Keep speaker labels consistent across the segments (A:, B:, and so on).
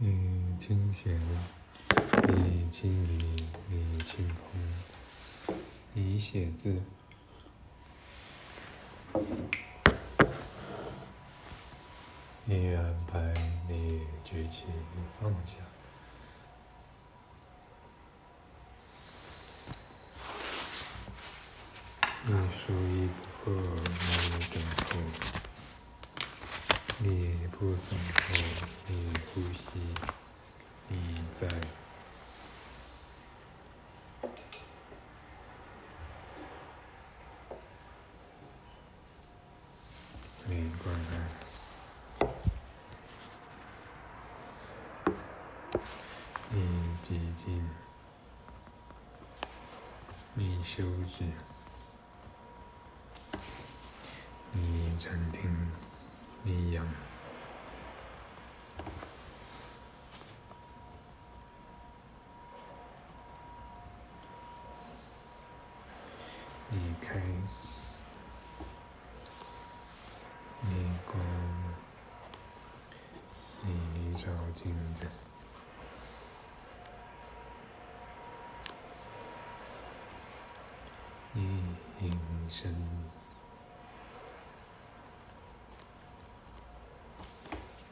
A: 你清闲，你清理，你清空，你写字，你安排，你举起，你放下。你说一不合，你等候；你，呼吸，你在。你关爱，你寂静，你休止。你暂停，你养，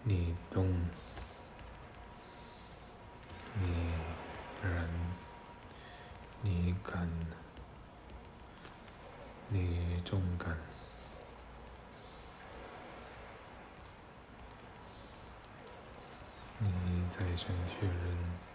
A: 你动，你燃，你感，你重感，你再生确认。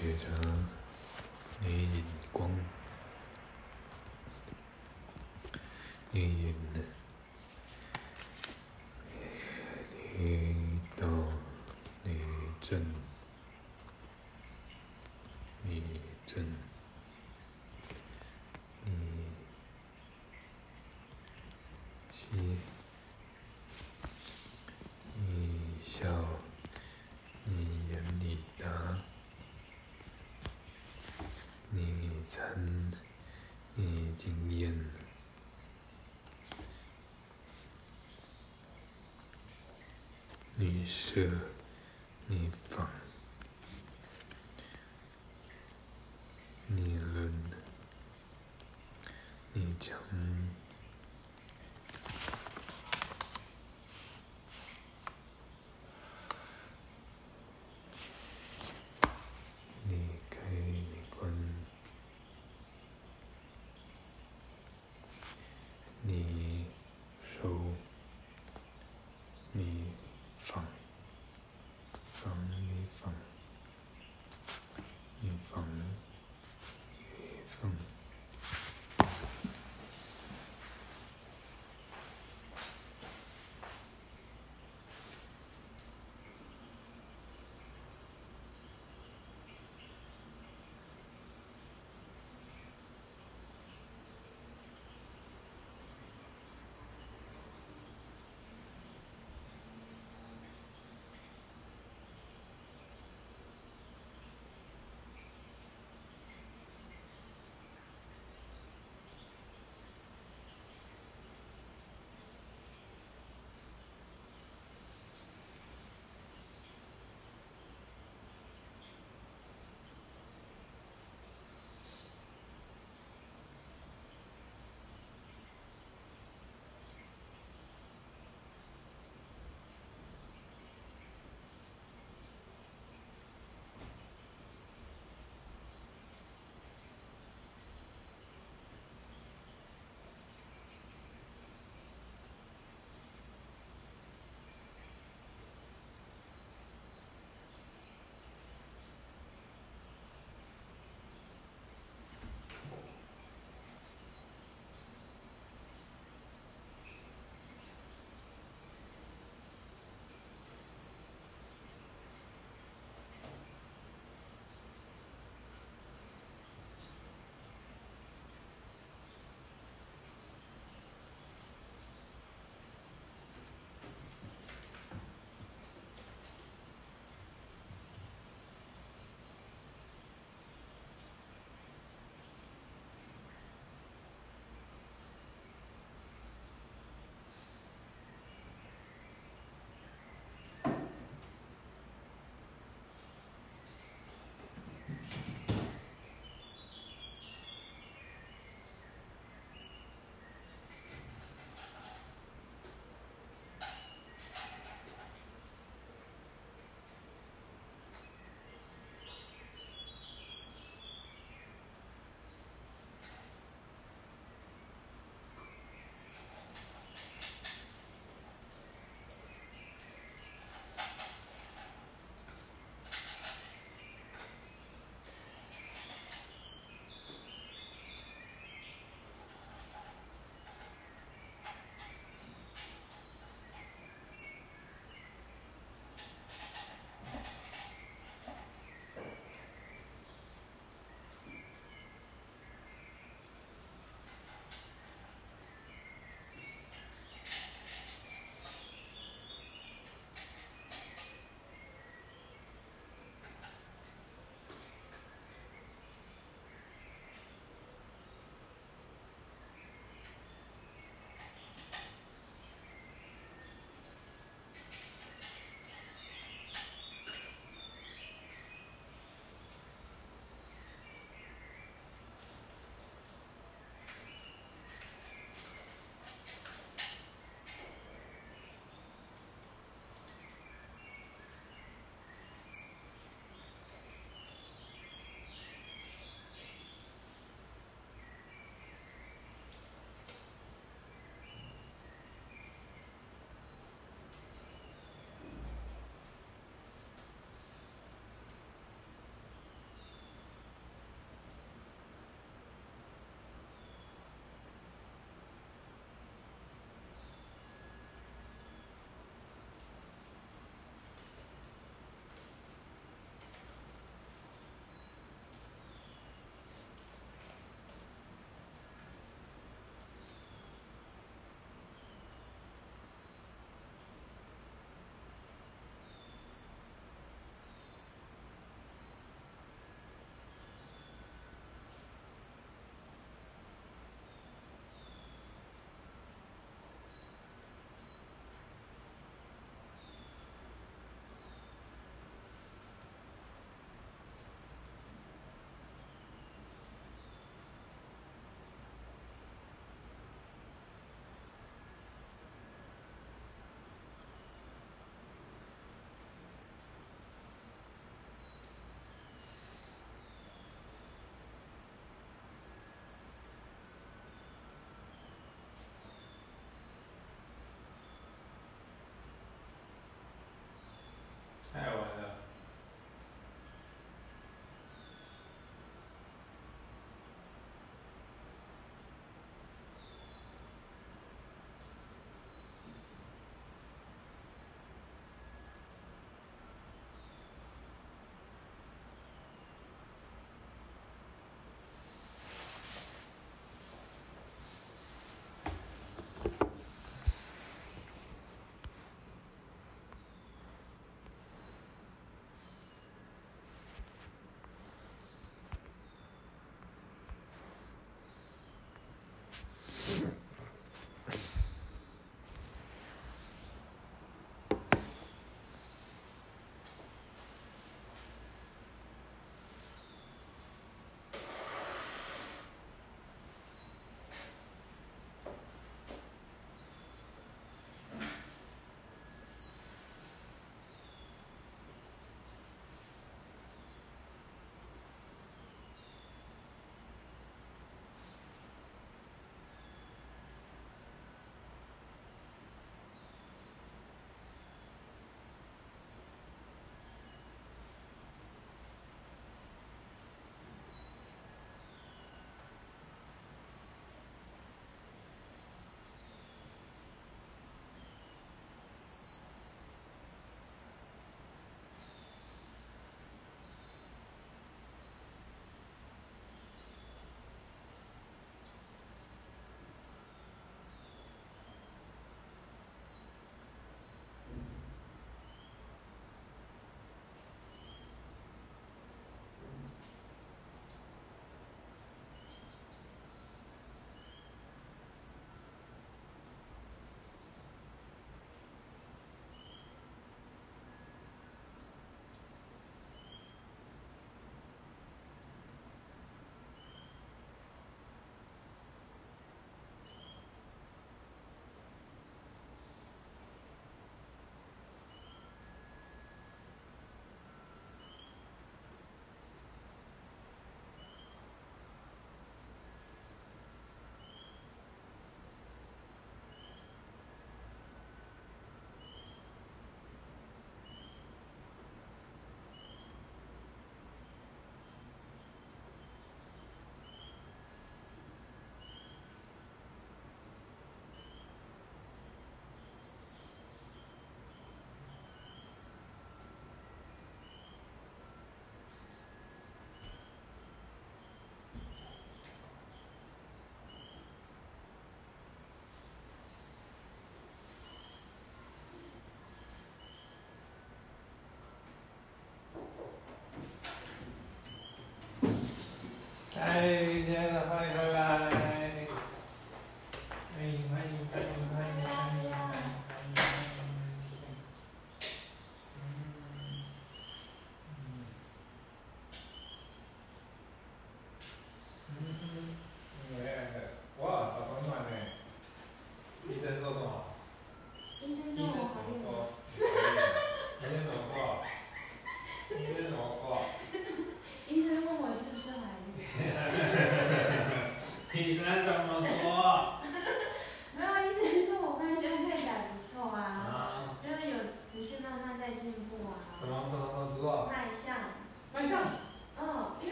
A: 接着，你引光，你引，你到，你正，你正，你吸，你笑，你眼里答。你参，你经验，你舍，你放，你论，你讲。放，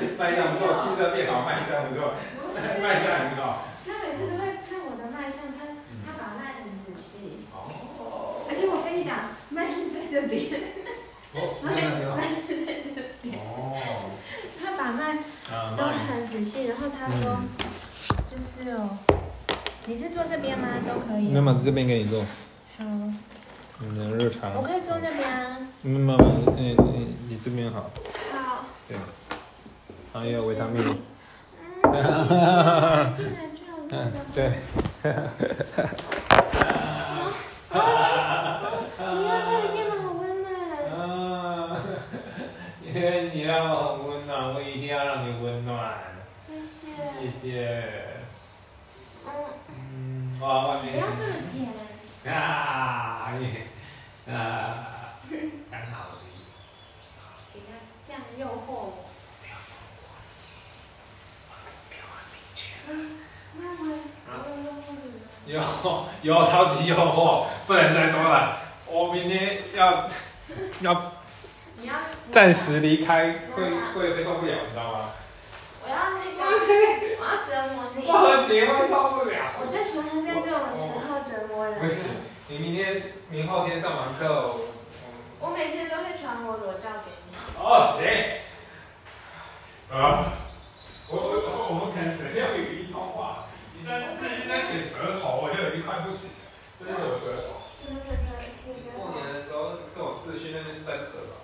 A: 卖
B: 相
A: 相，卖相不错，气色变好，卖相不错，卖相很好。
B: 他每次都会看我的脉象，他他把脉很仔细，
A: 哦，
B: 而且我跟你讲，脉是在这边，
A: 哦，真的很好。
B: 脉是在这边，
A: 哦，
B: 他把脉
A: 啊，
B: 都很仔细，然后他说就是哦，你是坐这边吗？都可以。
A: 那么这边给你坐，
B: 好，
A: 你的日常。
B: 我可以坐那边啊。
A: 那么，嗯嗯，你这边好，
B: 好。
A: 对。还有维他命。
B: 嗯，进来就有那
A: 嗯
B: 个。，
A: 对。
B: 你看这里变得好温暖。
A: 啊，因为你让我很温暖，我一定要让你温暖。
B: 谢谢。
A: 谢谢。
B: 嗯，
A: 嗯，哇，外面
B: 不要这么甜。
A: 啊，你啊，刚好而已。
B: 给他这样诱惑我。嗯，那我我有？
A: 有有超级诱惑，不能再多了。我明天要要暂时离开，会会会受不了，你知道吗？
B: 我要那个，我要折磨你。
A: 不行，会受不了。
B: 我最喜欢在这种时候折磨人。
A: 不行，你明天明后天上完课，我
B: 我每天都会传我裸照给你。
A: 哦行。啊，我我我我们可能只要有一通话，你在是在写舌头，我就已经快不行了，伸手舌头。
B: 是不是这这
A: 过年的时候跟我视讯那边伸舌头，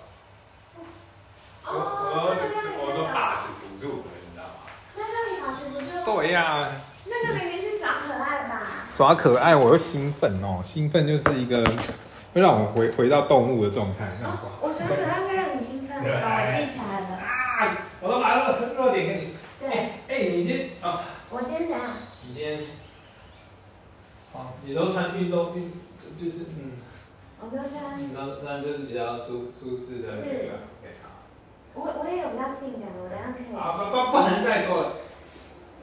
A: 我
B: 哦，
A: 我
B: 这个让你
A: 我都把持不住了，你知道吗？
B: 那让你把持不住。
A: 对呀。
B: 那个明明是耍可爱吧？
A: 耍可爱，我又兴奋哦，兴奋就是一个会让我回回到动物的状态，
B: 哦，我耍可爱会让你兴奋，好，我记起来了。
A: 啊！我都把热热点给你说。
B: 对，
A: 哎哎，你今天啊，
B: 我今天怎样？
A: 你今天，哦，你都穿运动运，就就是嗯，
B: 我都穿，
A: 你都穿就是比较舒舒适的。
B: 是。我我也有比较性感的，我等下可以。
A: 啊不不不能再多了。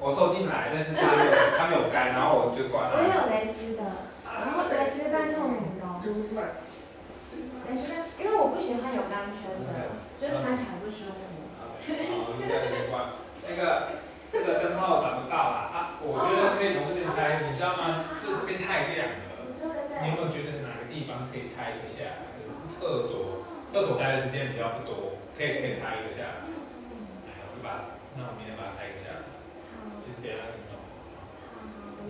A: 我收进来，但是它没有它没有干，然后我就关
B: 我也。有蕾丝的，然后蕾丝半透明的哦。蕾丝半，因为我不喜欢有钢圈的，就穿起来不舒服。
A: 好，应该没关。那个这个灯泡找不到啦啊，我觉得可以从这边拆，你知道吗？这这边太亮了。
B: 你
A: 有没有觉得哪个地方可以拆一个下来？是厕所，厕所待的时间比较不多，可以可以拆一下。哎，我就把它，那我明天把它拆一下。
B: 好，
A: 其实等一下给你弄。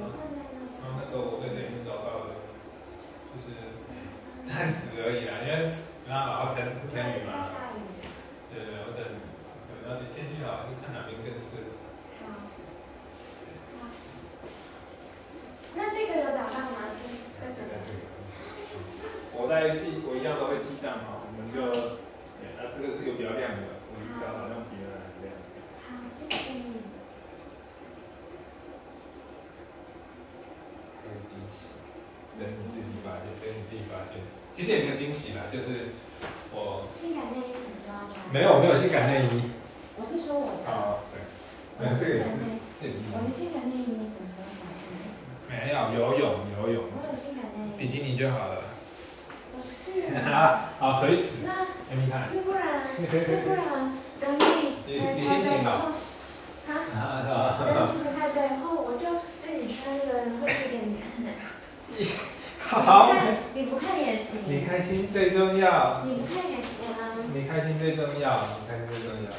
A: 然后那个我在这里面找到的，就是暂时而已啦，因为没办法，要喷喷雨嘛。
B: 下雨。
A: 对对，我等等到你天气好，就看哪边更适合。
B: 好。好。那这个有找到吗？这这个。
A: 我在记，我一样都会记账哈，我们就，对，那这个是有比较亮的，我比较好像比原来亮。
B: 好，谢谢你。
A: 有惊喜，等你自己发现，等你自己发现。其实也没有惊喜啦，就是我
B: 性感内衣什么时候穿？
A: 没有没有性感内衣。
B: 我是说我的。
A: 啊，对，没有这个也是，这也是
B: 我的性感内衣你什么时候想穿？
A: 没有游泳游泳，
B: 我有性感内衣。
A: 比基尼就好了。
B: 不是。
A: 啊好，随时。
B: 那
A: 给你看。
B: 要不然，要不然等你
A: 你你心情好。
B: 啊？
A: 啊，
B: 等你不太对后，我就自己穿这个，然后去给你看。
A: 好。
B: 你不看也行。
A: 你开心最重要。
B: 你不看也行啊。
A: 你开心最重要，你开心最重要。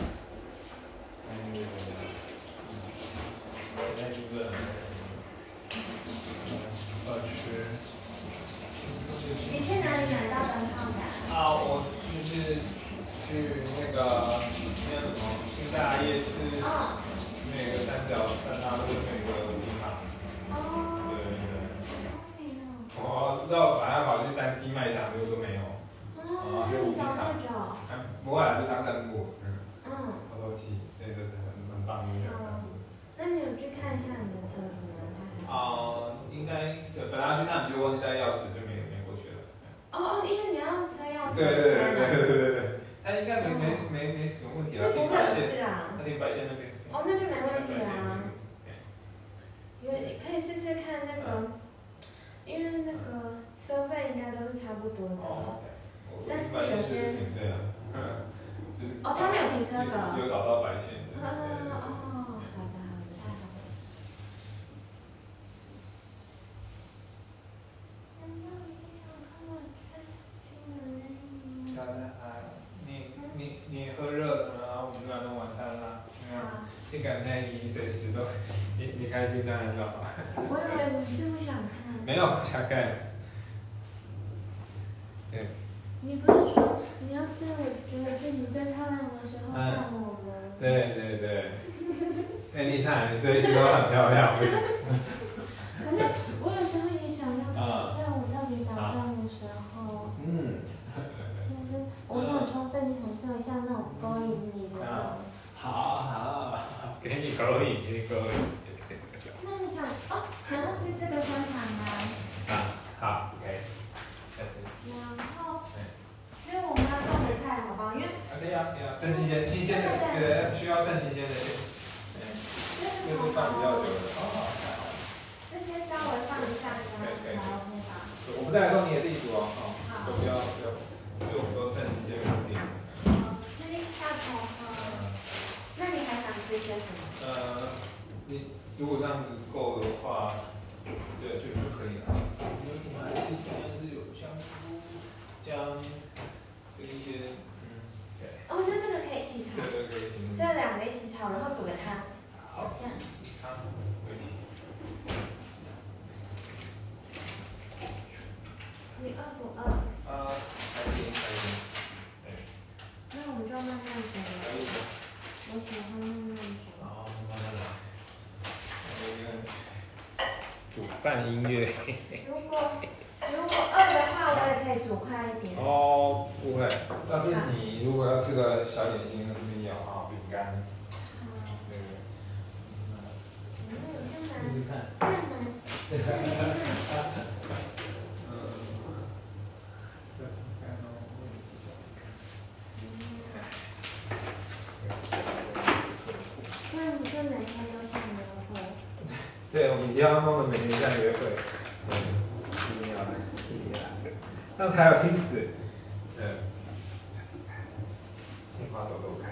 A: Kalau 搞要弄
B: 得
A: 每天像约会，一定要的，对呀，那还要拼死，嗯，鲜花朵朵开，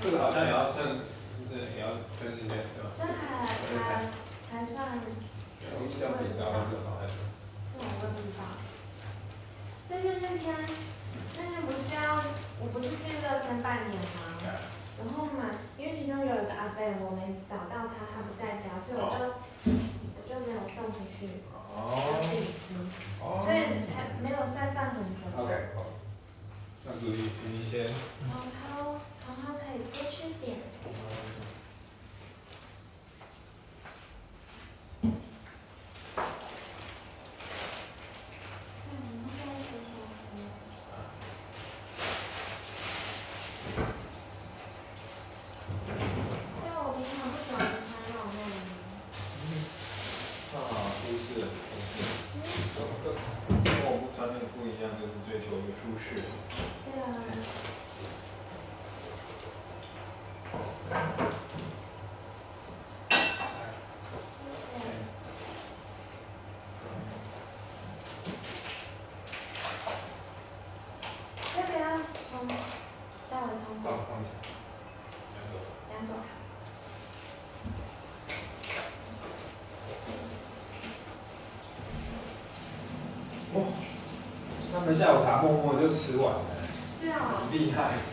A: 这个好像也要称。下午茶默默就吃完了，很厉害。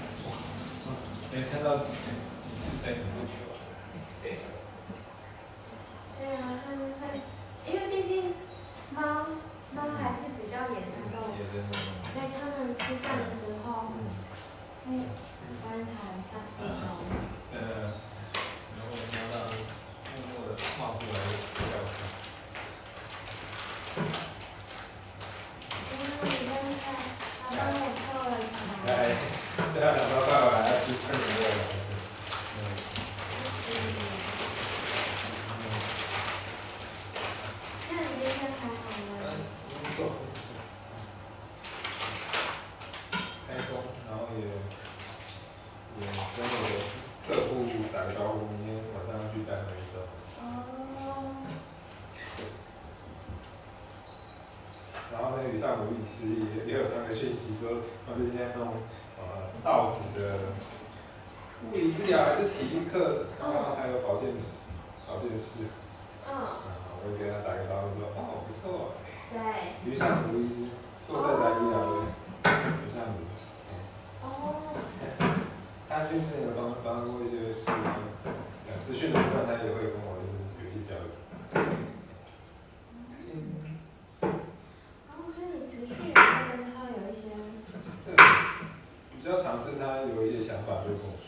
A: 尝试，他有一些想法就跟我说。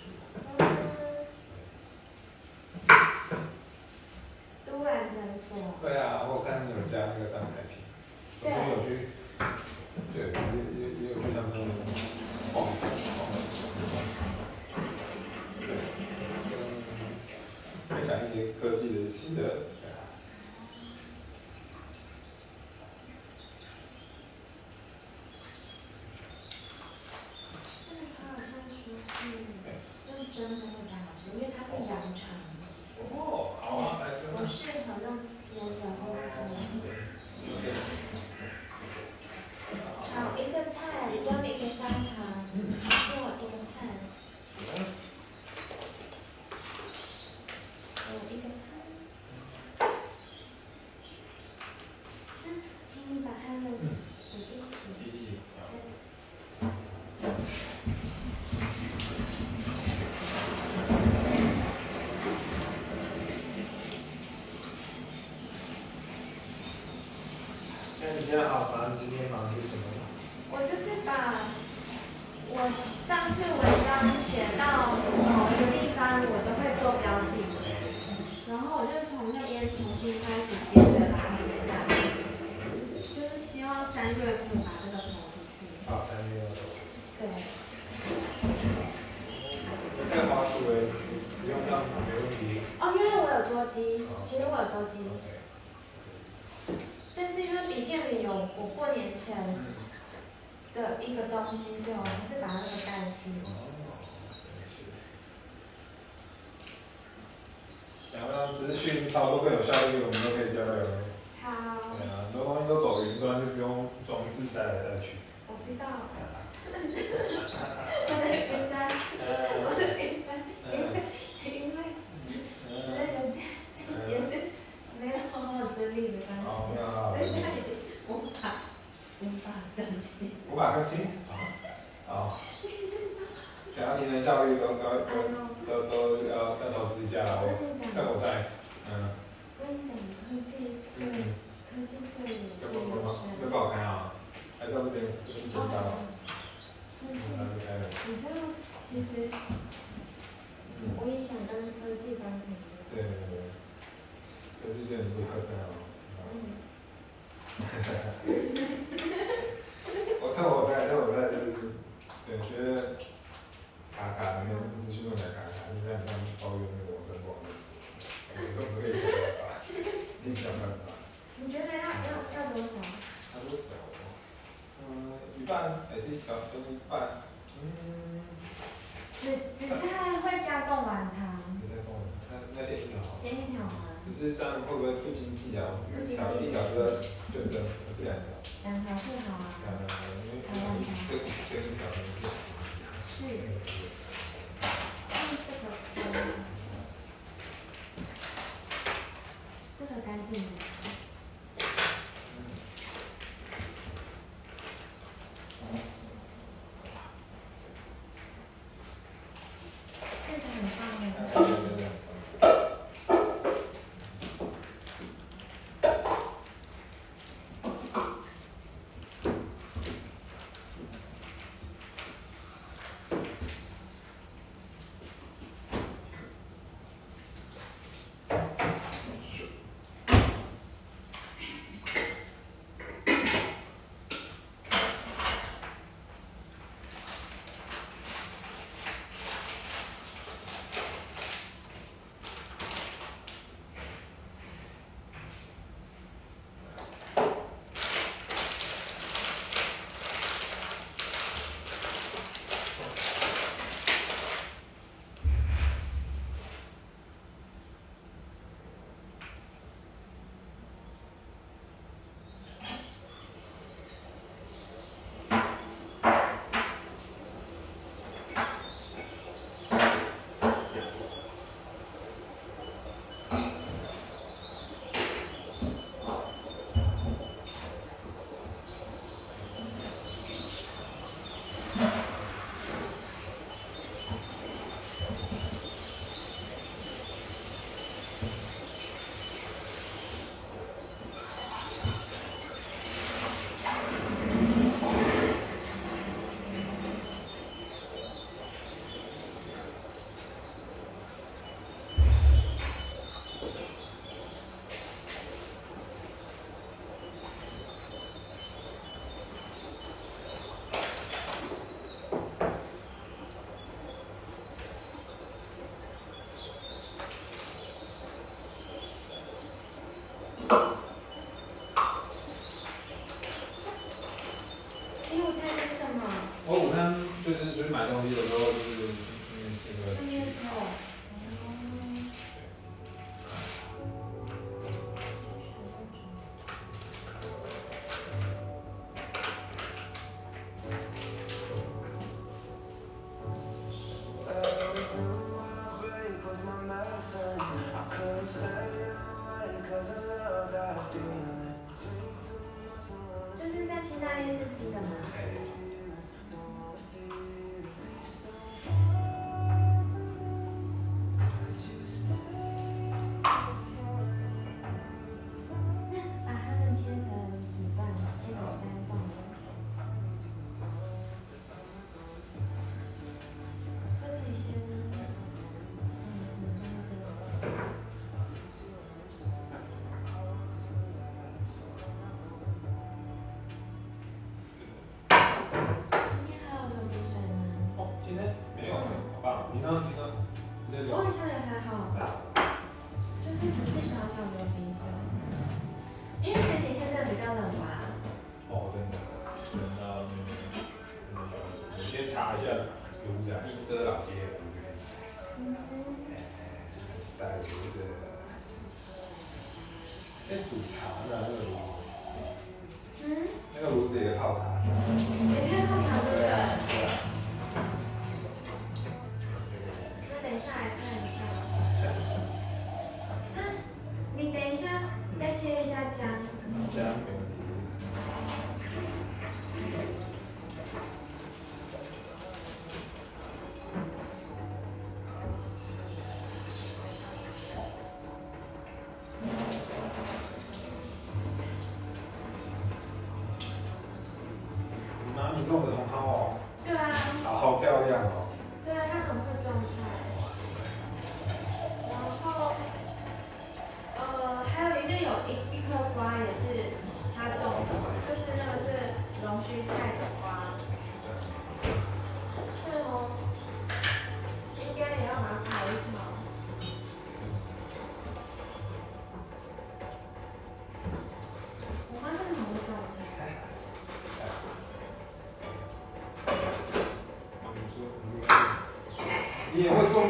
B: 都兰诊所。
A: 对啊，我看你有加那个张海平，我是有去，对，也也也有去他们逛逛。对，分享一些科技的心得。今天好忙，今天忙是什么？
B: 我就是把我上次文章写到某一个地方，我都会做标记，然后我就从那边重新开始接着把它写下来，就是希望三月可以把这个投出去。
A: 好，三月
B: 对。
A: 太花思维，使用上没问题。
B: 哦，因为我有桌机，其实我有桌机。但是因为笔电里有我过年前的一个东西，所以我还是把那个带去。
A: 想要让资讯操作更有效率，我们都可以交流。
B: 好。
A: 对啊，很多东西都走云端，就不用装置带来带去。
B: 我知道。我的云端，我的云端，因为因为那个也是没有好好整理的关系。
A: 五百颗星，啊，想要提升效率，都都都都要要投资一下哦。在我在，
B: 嗯。跟你讲，科技，对，科技会有这个
A: 会不好开啊？还是要这边这边剪刀？
B: 科技，你知道，其实，我也想当科技当朋友。
A: 对对对，科技界很多特色哦。我趁我在，趁我在就是，对，觉得卡卡，那边资讯都在卡卡，你在那抱怨那个网站不好用，我都可以想办法，你想办法。
B: 你觉得要要要多少？
A: 要多少？嗯，一半还是小分一半？嗯。
B: 紫紫菜会加贡丸汤。
A: 紫菜贡丸，那那先一条好。
B: 先一条吗？
A: 只是这样会不会不经济啊？一条一条是就这这两条。
B: 两条最好啊。
A: 两条，因为这这一条
B: 是。是。这个这个干净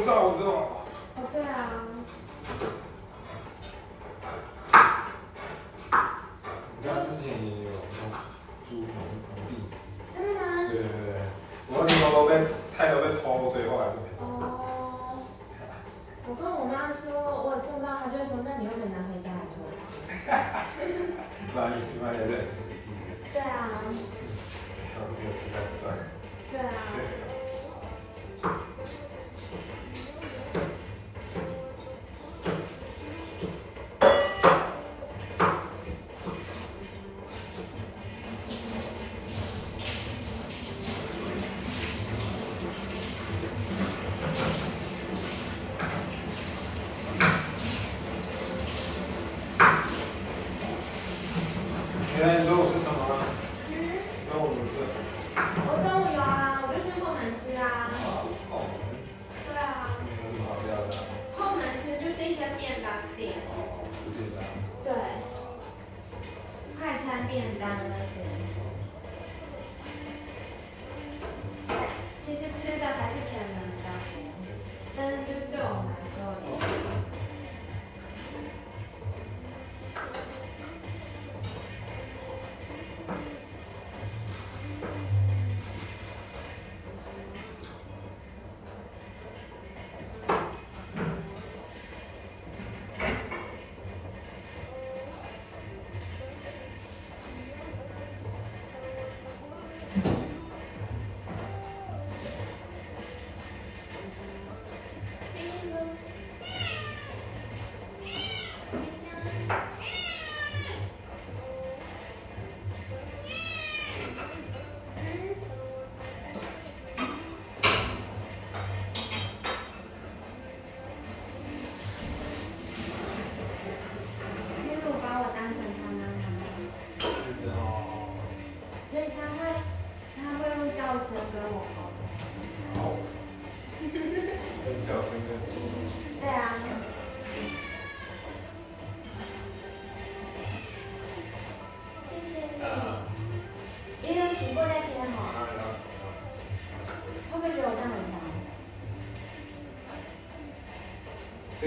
B: 也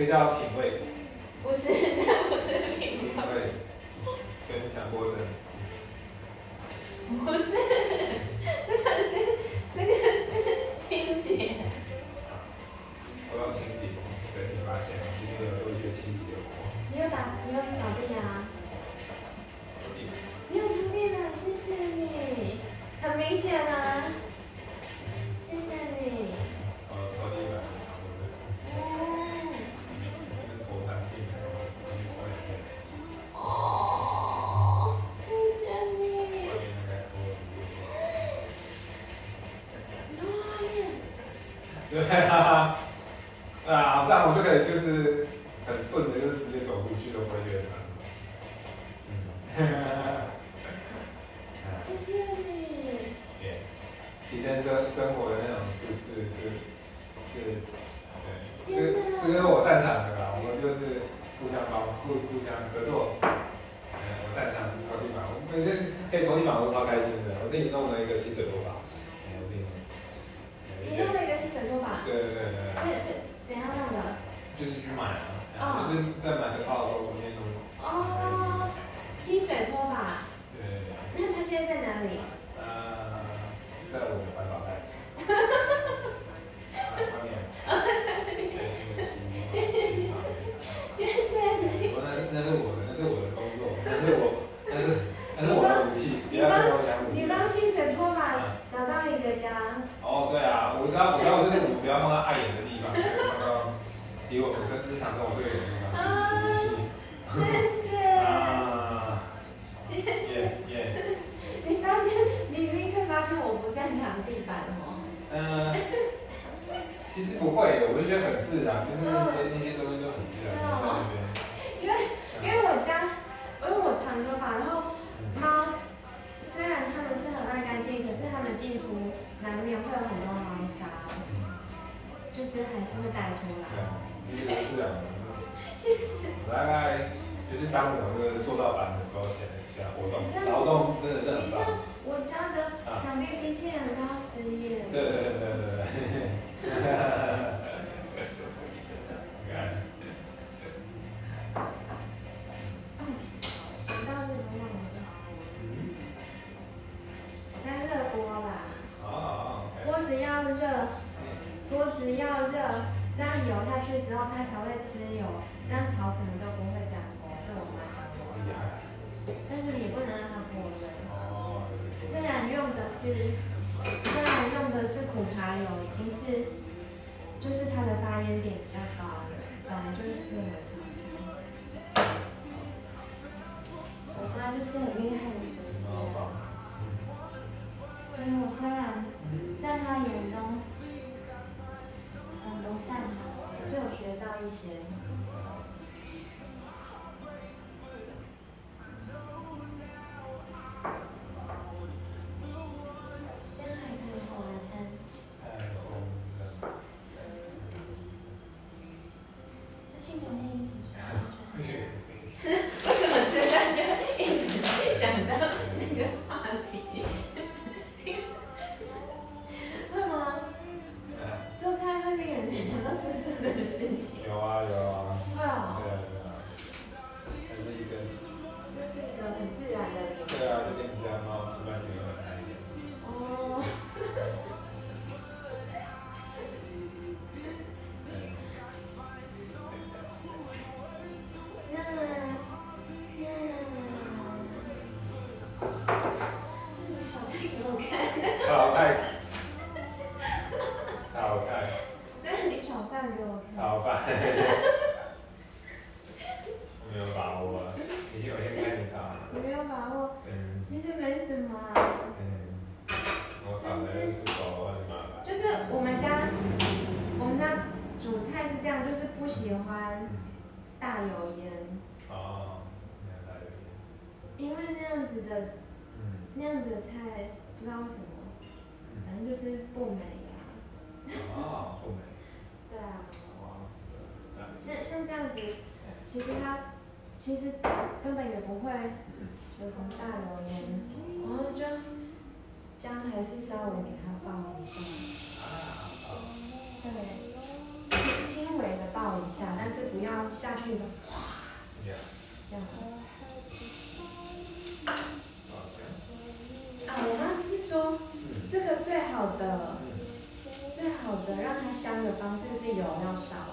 A: 这
B: 个叫
A: 品一
B: 下，的，最好的让它香的方式是油要少。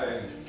B: Yay!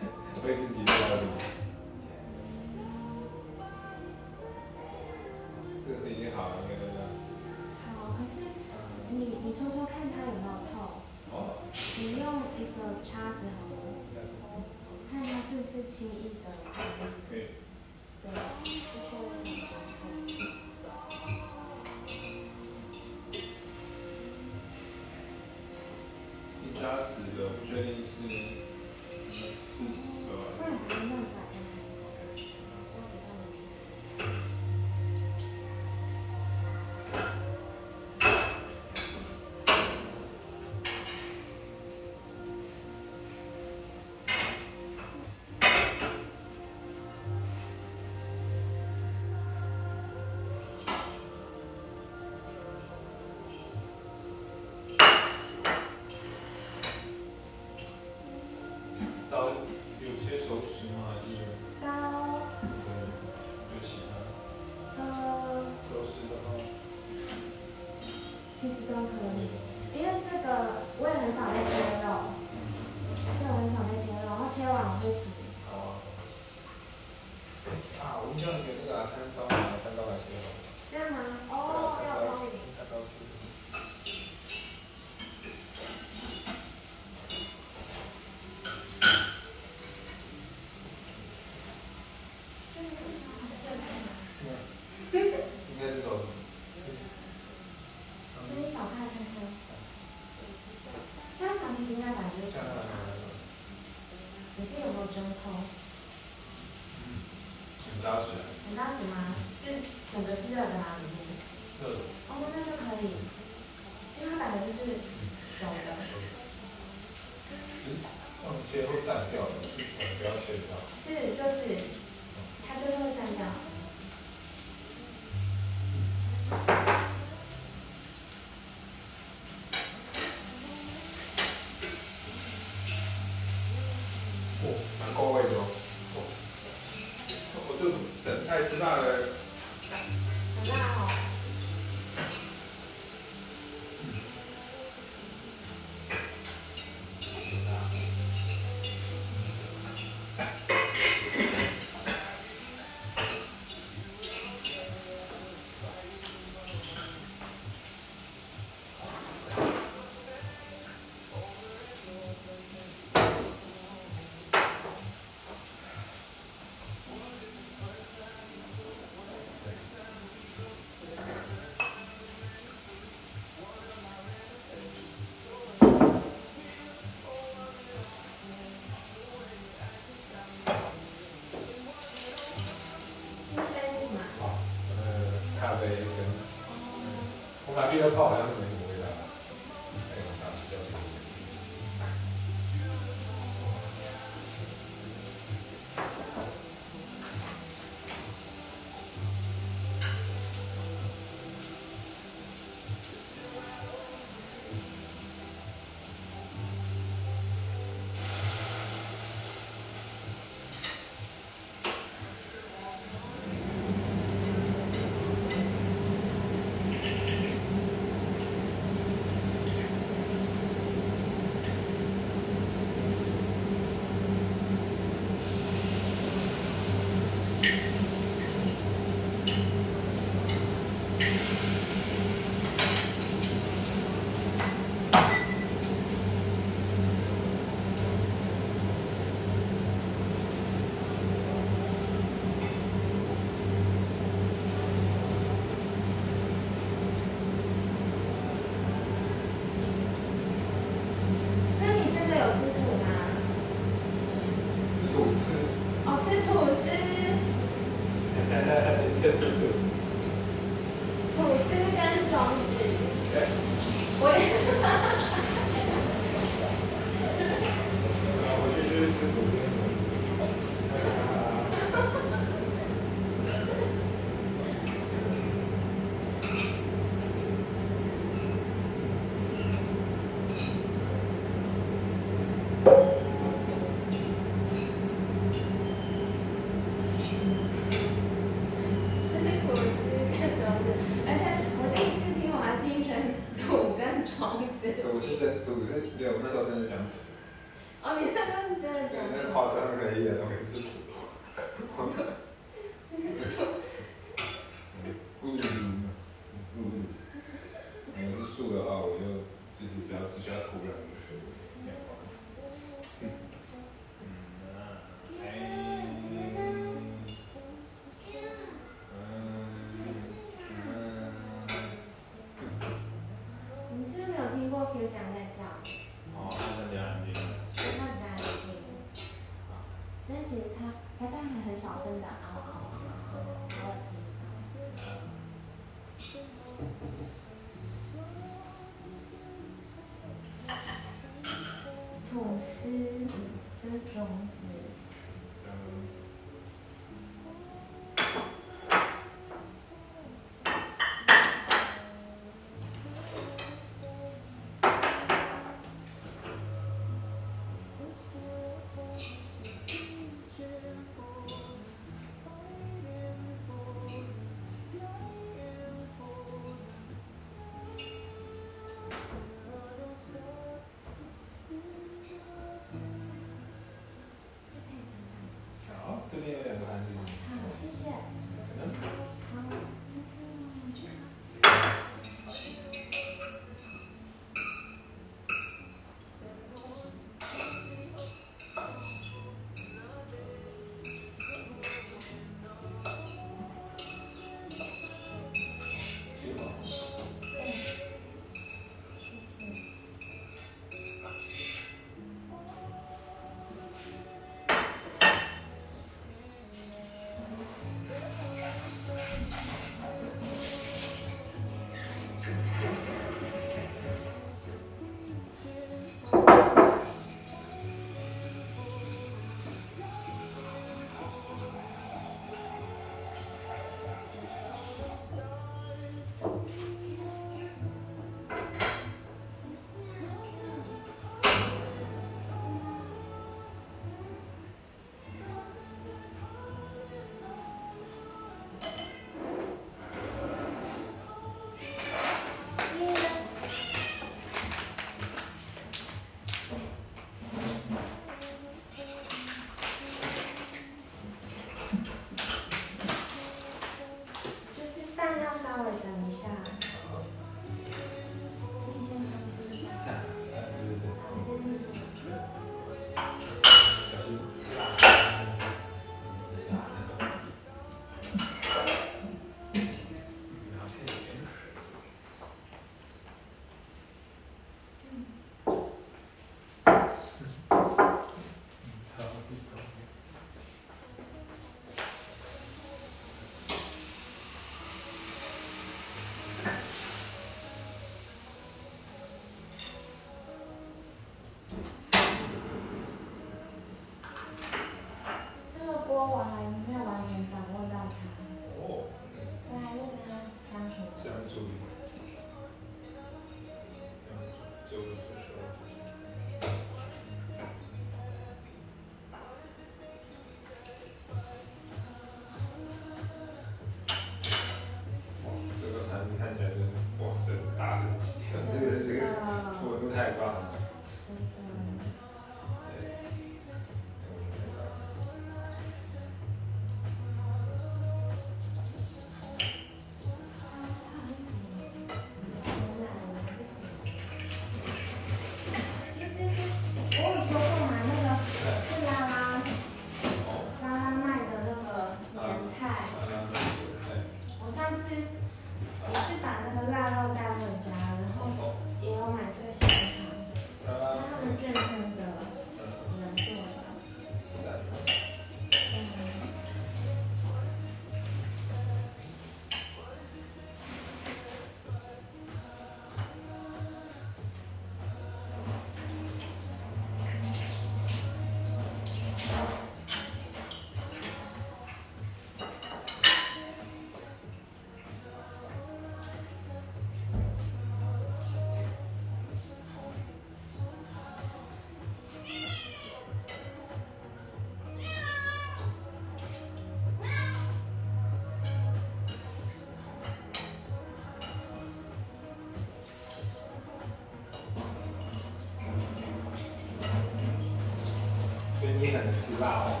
B: 你
A: 很能吃辣哦，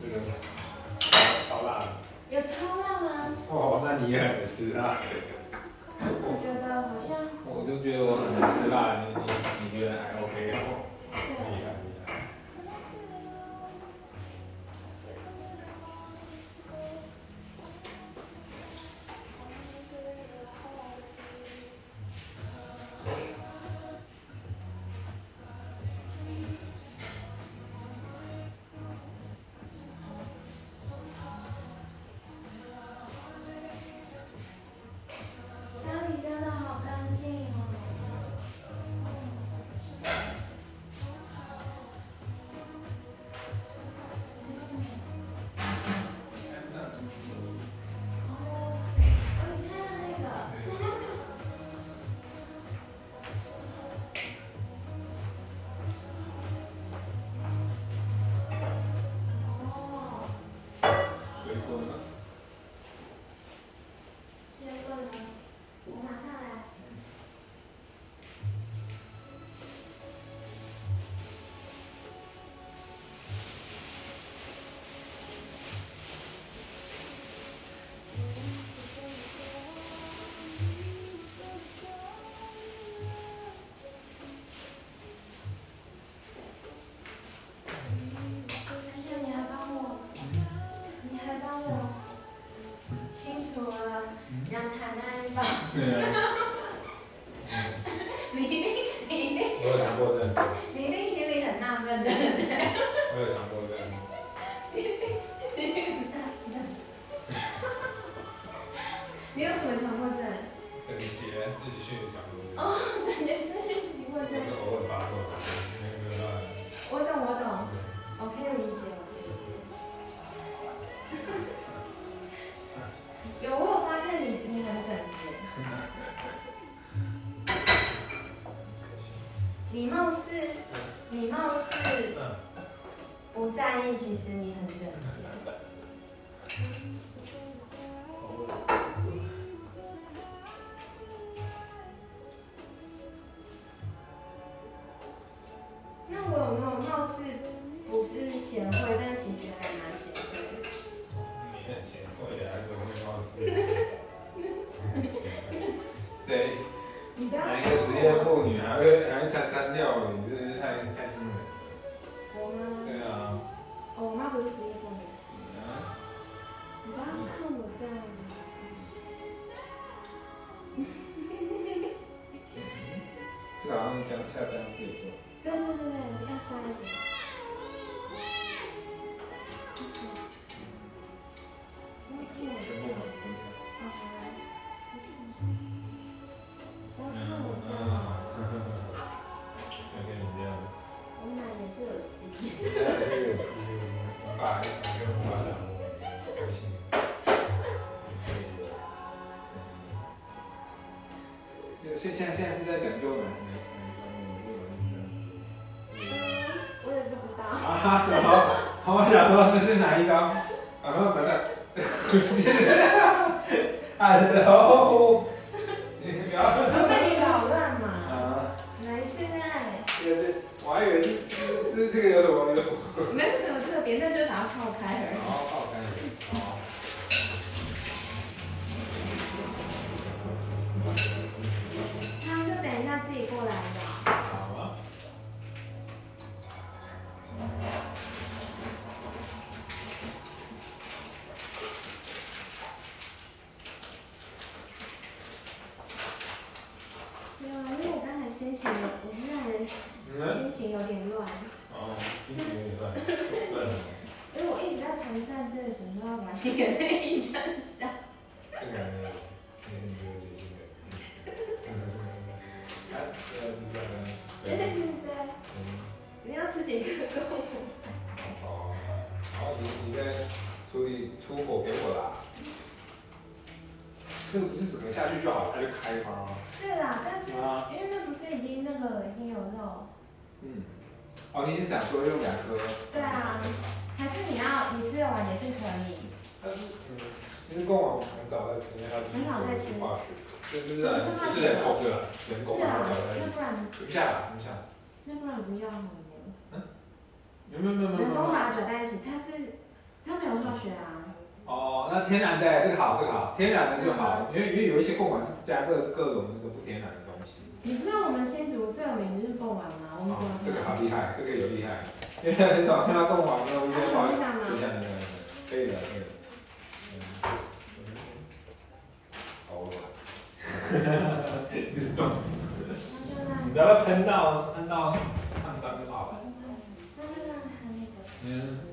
A: 这个超辣的。
B: 有超辣吗？
A: 哦，那你也很能吃辣。现现现在是在那不
B: 是已经那个已经有肉。
A: 嗯，哦，你是想说用两颗？对啊，还是
B: 你要你吃
A: 完也是可以。但是，嗯，其
B: 实过往很早在吃，因为它是
A: 很早在化学，就
B: 是自然不要好了。嗯？
A: 没有没有没有。
B: 人工把它搅在一起，它是它没有化学啊。
A: 哦，那天然的这个好，这个好，天然的就好，因为因为有一些贡丸是加各各种那个不天然的东西。
B: 你不知道我们新竹最有名的就是贡丸吗？我们怎么？
A: 这个好厉害，这个有厉害，因为很少看到贡丸的一些花，就像那个，可以的，可以的。好了，哈哈哈哈哈，你是懂。你不要喷到喷到烫脏就好了。
B: 那就让它那个。
A: 嗯。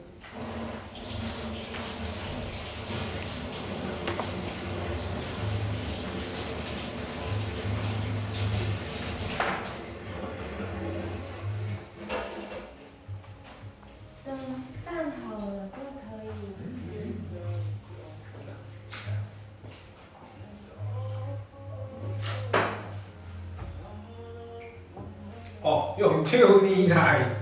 B: 有你在。